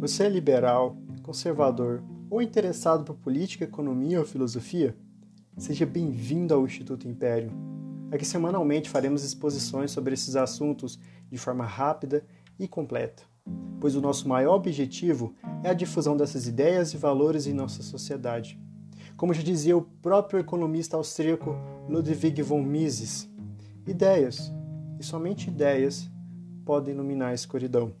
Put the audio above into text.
Você é liberal, conservador ou interessado por política, economia ou filosofia? Seja bem-vindo ao Instituto Império. Aqui semanalmente faremos exposições sobre esses assuntos de forma rápida e completa, pois o nosso maior objetivo é a difusão dessas ideias e valores em nossa sociedade. Como já dizia o próprio economista austríaco Ludwig von Mises, ideias, e somente ideias, podem iluminar a escuridão.